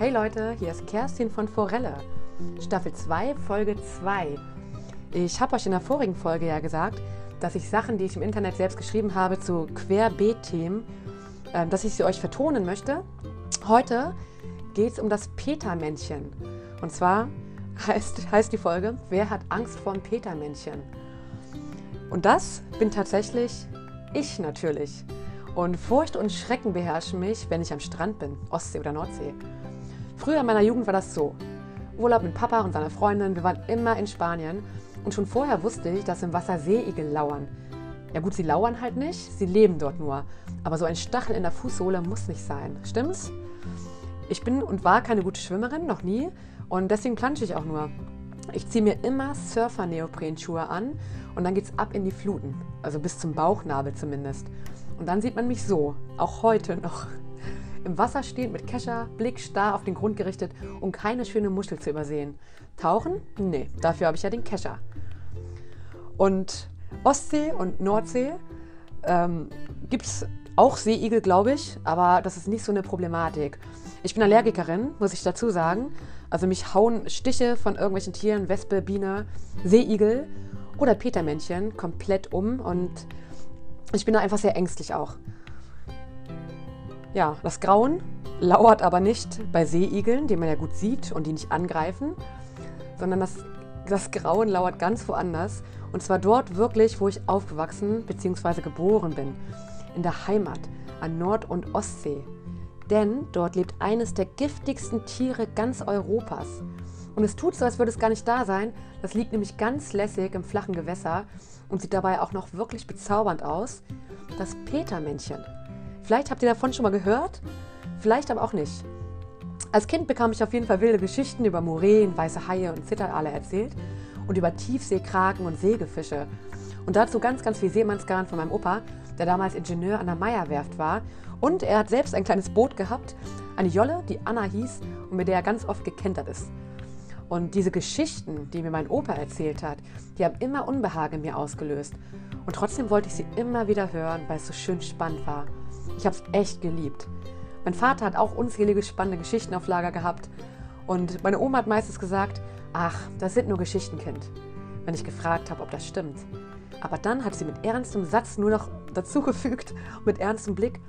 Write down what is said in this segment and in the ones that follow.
Hey Leute, hier ist Kerstin von Forelle. Staffel 2, Folge 2. Ich habe euch in der vorigen Folge ja gesagt, dass ich Sachen, die ich im Internet selbst geschrieben habe, zu Querbeet-Themen, äh, dass ich sie euch vertonen möchte. Heute geht es um das Petermännchen. Und zwar heißt, heißt die Folge, wer hat Angst vor dem Petermännchen? Und das bin tatsächlich ich natürlich. Und Furcht und Schrecken beherrschen mich, wenn ich am Strand bin, Ostsee oder Nordsee. Früher in meiner Jugend war das so. Urlaub mit Papa und seiner Freundin, wir waren immer in Spanien und schon vorher wusste ich, dass im Wasser Seeigel lauern. Ja gut, sie lauern halt nicht, sie leben dort nur. Aber so ein Stachel in der Fußsohle muss nicht sein, stimmt's? Ich bin und war keine gute Schwimmerin, noch nie, und deswegen plansche ich auch nur. Ich ziehe mir immer Surfer-Neoprenschuhe an und dann geht's ab in die Fluten, also bis zum Bauchnabel zumindest. Und dann sieht man mich so, auch heute noch. Im Wasser stehend mit Kescher, Blick starr auf den Grund gerichtet, um keine schöne Muschel zu übersehen. Tauchen? Nee, dafür habe ich ja den Kescher. Und Ostsee und Nordsee ähm, gibt es auch Seeigel, glaube ich, aber das ist nicht so eine Problematik. Ich bin Allergikerin, muss ich dazu sagen. Also mich hauen Stiche von irgendwelchen Tieren, Wespe, Biene, Seeigel oder Petermännchen komplett um und ich bin da einfach sehr ängstlich auch. Ja, das Grauen lauert aber nicht bei Seeigeln, die man ja gut sieht und die nicht angreifen, sondern das, das Grauen lauert ganz woanders. Und zwar dort wirklich, wo ich aufgewachsen bzw. geboren bin. In der Heimat, an Nord- und Ostsee. Denn dort lebt eines der giftigsten Tiere ganz Europas. Und es tut so, als würde es gar nicht da sein. Das liegt nämlich ganz lässig im flachen Gewässer und sieht dabei auch noch wirklich bezaubernd aus. Das Petermännchen. Vielleicht habt ihr davon schon mal gehört, vielleicht aber auch nicht. Als Kind bekam ich auf jeden Fall wilde Geschichten über Moränen, weiße Haie und Zitterale erzählt und über Tiefseekraken und Sägefische. Und dazu ganz, ganz viel Seemannsgarn von meinem Opa, der damals Ingenieur an der Meierwerft war. Und er hat selbst ein kleines Boot gehabt, eine Jolle, die Anna hieß und mit der er ganz oft gekentert ist. Und diese Geschichten, die mir mein Opa erzählt hat, die haben immer Unbehagen in mir ausgelöst. Und trotzdem wollte ich sie immer wieder hören, weil es so schön spannend war. Ich habe es echt geliebt. Mein Vater hat auch unzählige spannende Geschichten auf Lager gehabt. Und meine Oma hat meistens gesagt, ach, das sind nur Geschichten, Kind. Wenn ich gefragt habe, ob das stimmt. Aber dann hat sie mit ernstem Satz nur noch dazugefügt, mit ernstem Blick,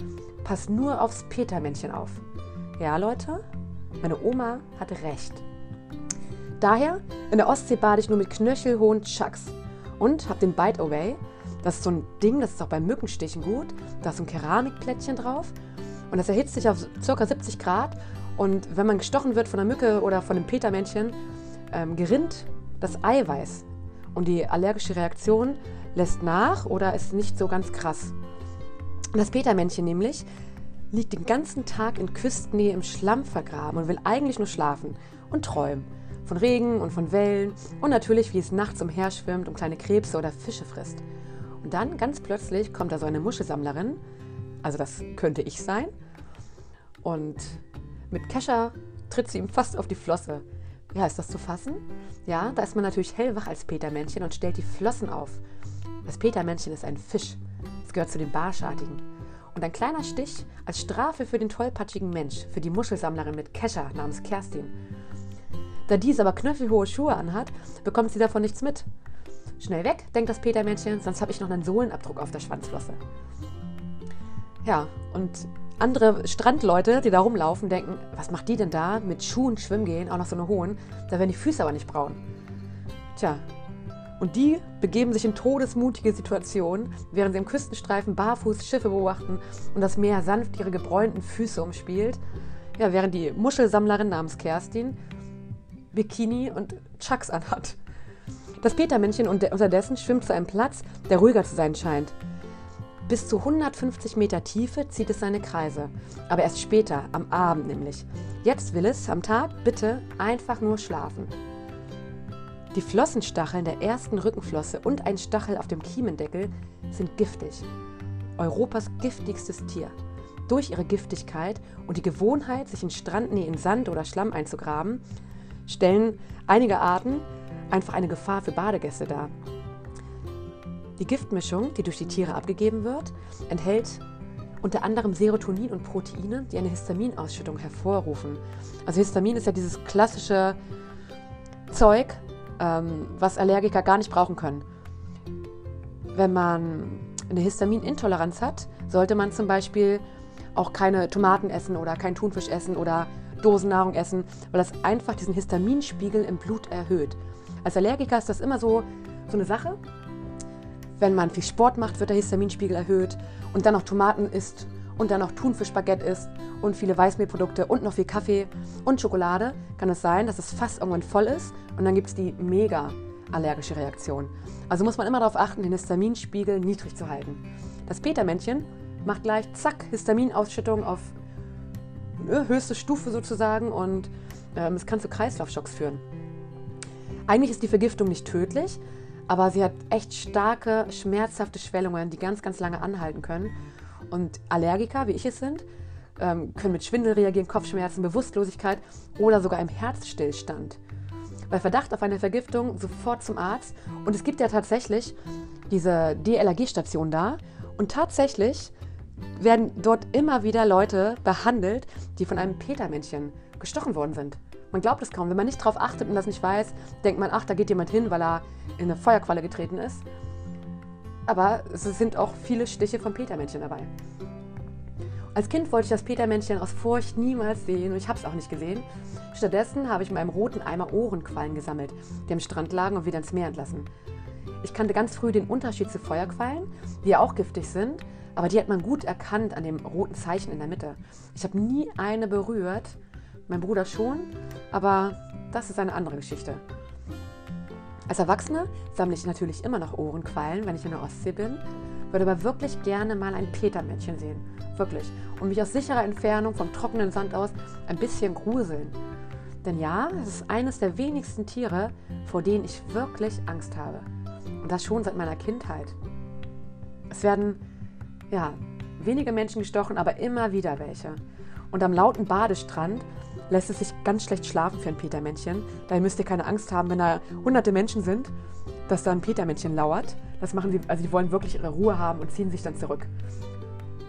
pass nur aufs Petermännchen auf. Ja, Leute, meine Oma hatte recht. Daher, in der Ostsee bade ich nur mit knöchelhohen Chucks und habe den Bite Away. Das ist so ein Ding, das ist auch beim Mückenstichen gut. Da ist so ein Keramikplättchen drauf und das erhitzt sich auf ca. 70 Grad. Und wenn man gestochen wird von der Mücke oder von dem Petermännchen, ähm, gerinnt das Eiweiß. Und die allergische Reaktion lässt nach oder ist nicht so ganz krass. Das Petermännchen nämlich liegt den ganzen Tag in Küstennähe im Schlamm vergraben und will eigentlich nur schlafen und träumen. Von Regen und von Wellen und natürlich, wie es nachts umherschwimmt und kleine Krebse oder Fische frisst. Dann ganz plötzlich kommt da so eine Muschelsammlerin, also das könnte ich sein, und mit Kescher tritt sie ihm fast auf die Flosse. Ja, ist das zu fassen? Ja, da ist man natürlich hellwach als Petermännchen und stellt die Flossen auf. Das Petermännchen ist ein Fisch. Es gehört zu den Barschartigen. Und ein kleiner Stich als Strafe für den tollpatschigen Mensch, für die Muschelsammlerin mit Kescher namens Kerstin. Da dies aber knöchelhohe Schuhe anhat, bekommt sie davon nichts mit. Schnell weg, denkt das Petermännchen, sonst habe ich noch einen Sohlenabdruck auf der Schwanzflosse. Ja, und andere Strandleute, die da rumlaufen, denken, was macht die denn da mit Schuhen schwimmen gehen, auch noch so eine hohen, da werden die Füße aber nicht braun. Tja, und die begeben sich in todesmutige Situationen, während sie im Küstenstreifen barfuß Schiffe beobachten und das Meer sanft ihre gebräunten Füße umspielt. Ja, während die Muschelsammlerin namens Kerstin Bikini und Chucks anhat. Das Petermännchen unterdessen schwimmt zu einem Platz, der ruhiger zu sein scheint. Bis zu 150 Meter Tiefe zieht es seine Kreise, aber erst später, am Abend nämlich. Jetzt will es am Tag bitte einfach nur schlafen. Die Flossenstacheln der ersten Rückenflosse und ein Stachel auf dem Kiemendeckel sind giftig. Europas giftigstes Tier. Durch ihre Giftigkeit und die Gewohnheit, sich in Strandnähe in Sand oder Schlamm einzugraben, stellen einige Arten einfach eine Gefahr für Badegäste dar. Die Giftmischung, die durch die Tiere abgegeben wird, enthält unter anderem Serotonin und Proteine, die eine Histaminausschüttung hervorrufen. Also Histamin ist ja dieses klassische Zeug, ähm, was Allergiker gar nicht brauchen können. Wenn man eine Histaminintoleranz hat, sollte man zum Beispiel auch keine Tomaten essen oder keinen Thunfisch essen oder Dosennahrung essen, weil das einfach diesen Histaminspiegel im Blut erhöht. Als Allergiker ist das immer so, so eine Sache. Wenn man viel Sport macht, wird der Histaminspiegel erhöht und dann noch Tomaten isst und dann noch Thunfischbaguette isst und viele Weißmehlprodukte und noch viel Kaffee und Schokolade, kann es sein, dass es fast irgendwann voll ist und dann gibt es die mega allergische Reaktion. Also muss man immer darauf achten, den Histaminspiegel niedrig zu halten. Das Petermännchen macht gleich zack Histaminausschüttung auf ne, höchste Stufe sozusagen und ähm, es kann zu Kreislaufschocks führen. Eigentlich ist die Vergiftung nicht tödlich, aber sie hat echt starke, schmerzhafte Schwellungen, die ganz, ganz lange anhalten können. Und Allergiker, wie ich es sind, ähm, können mit Schwindel reagieren, Kopfschmerzen, Bewusstlosigkeit oder sogar im Herzstillstand. Bei Verdacht auf eine Vergiftung sofort zum Arzt. Und es gibt ja tatsächlich diese DLRG-Station da. Und tatsächlich werden dort immer wieder Leute behandelt, die von einem Petermännchen gestochen worden sind. Man glaubt es kaum. Wenn man nicht darauf achtet und das nicht weiß, denkt man, ach, da geht jemand hin, weil er in eine Feuerqualle getreten ist. Aber es sind auch viele Stiche von Petermännchen dabei. Als Kind wollte ich das Petermännchen aus Furcht niemals sehen und ich habe es auch nicht gesehen. Stattdessen habe ich in meinem roten Eimer Ohrenquallen gesammelt, die am Strand lagen und wieder ins Meer entlassen. Ich kannte ganz früh den Unterschied zu Feuerquallen, die ja auch giftig sind, aber die hat man gut erkannt an dem roten Zeichen in der Mitte. Ich habe nie eine berührt mein Bruder schon, aber das ist eine andere Geschichte. Als Erwachsene sammle ich natürlich immer noch Ohrenquallen, wenn ich in der Ostsee bin, würde aber wirklich gerne mal ein Petermännchen sehen. Wirklich. Und mich aus sicherer Entfernung vom trockenen Sand aus ein bisschen gruseln. Denn ja, es ist eines der wenigsten Tiere, vor denen ich wirklich Angst habe. Und das schon seit meiner Kindheit. Es werden, ja, wenige Menschen gestochen, aber immer wieder welche. Und am lauten Badestrand lässt es sich ganz schlecht schlafen für ein Petermännchen. Daher müsst ihr keine Angst haben, wenn da hunderte Menschen sind, dass da ein Petermännchen lauert. Das machen sie, also die wollen wirklich ihre Ruhe haben und ziehen sich dann zurück.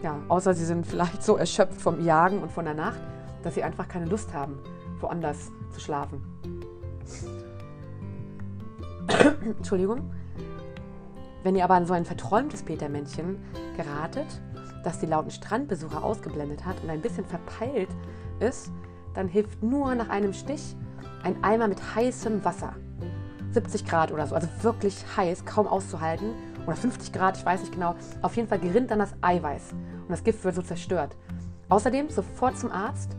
Ja, außer sie sind vielleicht so erschöpft vom Jagen und von der Nacht, dass sie einfach keine Lust haben, woanders zu schlafen. Entschuldigung. Wenn ihr aber an so ein verträumtes Petermännchen geratet, das die lauten Strandbesucher ausgeblendet hat und ein bisschen verpeilt ist, dann hilft nur nach einem Stich ein Eimer mit heißem Wasser. 70 Grad oder so, also wirklich heiß, kaum auszuhalten. Oder 50 Grad, ich weiß nicht genau. Auf jeden Fall gerinnt dann das Eiweiß und das Gift wird so zerstört. Außerdem sofort zum Arzt.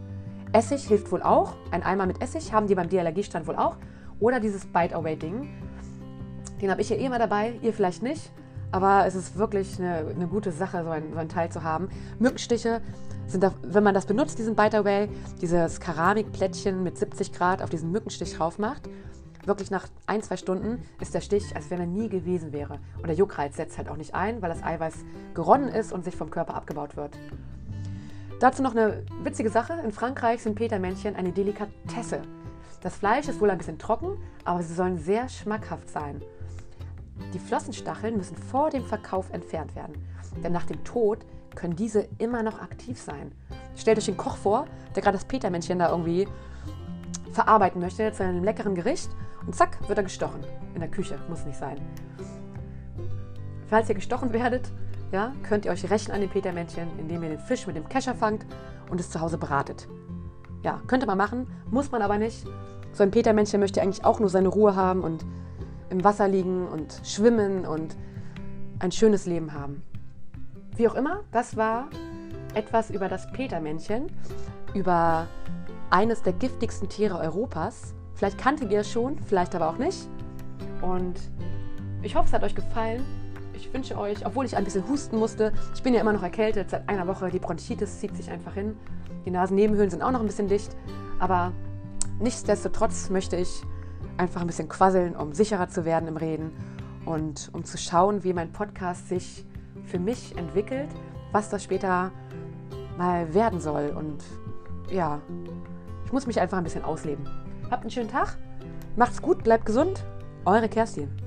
Essig hilft wohl auch. Ein Eimer mit Essig haben die beim DLRG-Stand wohl auch. Oder dieses Bite-Away-Ding. Den habe ich ja eh immer dabei, ihr vielleicht nicht. Aber es ist wirklich eine, eine gute Sache, so ein, so ein Teil zu haben. Mückenstiche sind, da, wenn man das benutzt, diesen Bite Away, dieses Keramikplättchen mit 70 Grad auf diesen Mückenstich drauf macht, wirklich nach ein, zwei Stunden ist der Stich, als wenn er nie gewesen wäre. Und der Juckreiz setzt halt auch nicht ein, weil das Eiweiß geronnen ist und sich vom Körper abgebaut wird. Dazu noch eine witzige Sache. In Frankreich sind Petermännchen eine Delikatesse. Das Fleisch ist wohl ein bisschen trocken, aber sie sollen sehr schmackhaft sein. Die Flossenstacheln müssen vor dem Verkauf entfernt werden, denn nach dem Tod können diese immer noch aktiv sein. Stellt euch den Koch vor, der gerade das Petermännchen da irgendwie verarbeiten möchte zu einem leckeren Gericht und zack, wird er gestochen. In der Küche, muss nicht sein. Falls ihr gestochen werdet, ja, könnt ihr euch rächen an dem Petermännchen, indem ihr den Fisch mit dem Kescher fangt und es zu Hause bratet. Ja, könnte man machen, muss man aber nicht. So ein Petermännchen möchte eigentlich auch nur seine Ruhe haben und im Wasser liegen und schwimmen und ein schönes Leben haben. Wie auch immer, das war etwas über das Petermännchen, über eines der giftigsten Tiere Europas. Vielleicht kanntet ihr es schon, vielleicht aber auch nicht. Und ich hoffe, es hat euch gefallen. Ich wünsche euch, obwohl ich ein bisschen husten musste, ich bin ja immer noch erkältet seit einer Woche, die Bronchitis zieht sich einfach hin. Die Nasennebenhöhlen sind auch noch ein bisschen dicht. Aber nichtsdestotrotz möchte ich einfach ein bisschen quasseln, um sicherer zu werden im Reden und um zu schauen, wie mein Podcast sich für mich entwickelt, was das später mal werden soll. Und ja, ich muss mich einfach ein bisschen ausleben. Habt einen schönen Tag, macht's gut, bleibt gesund. Eure Kerstin.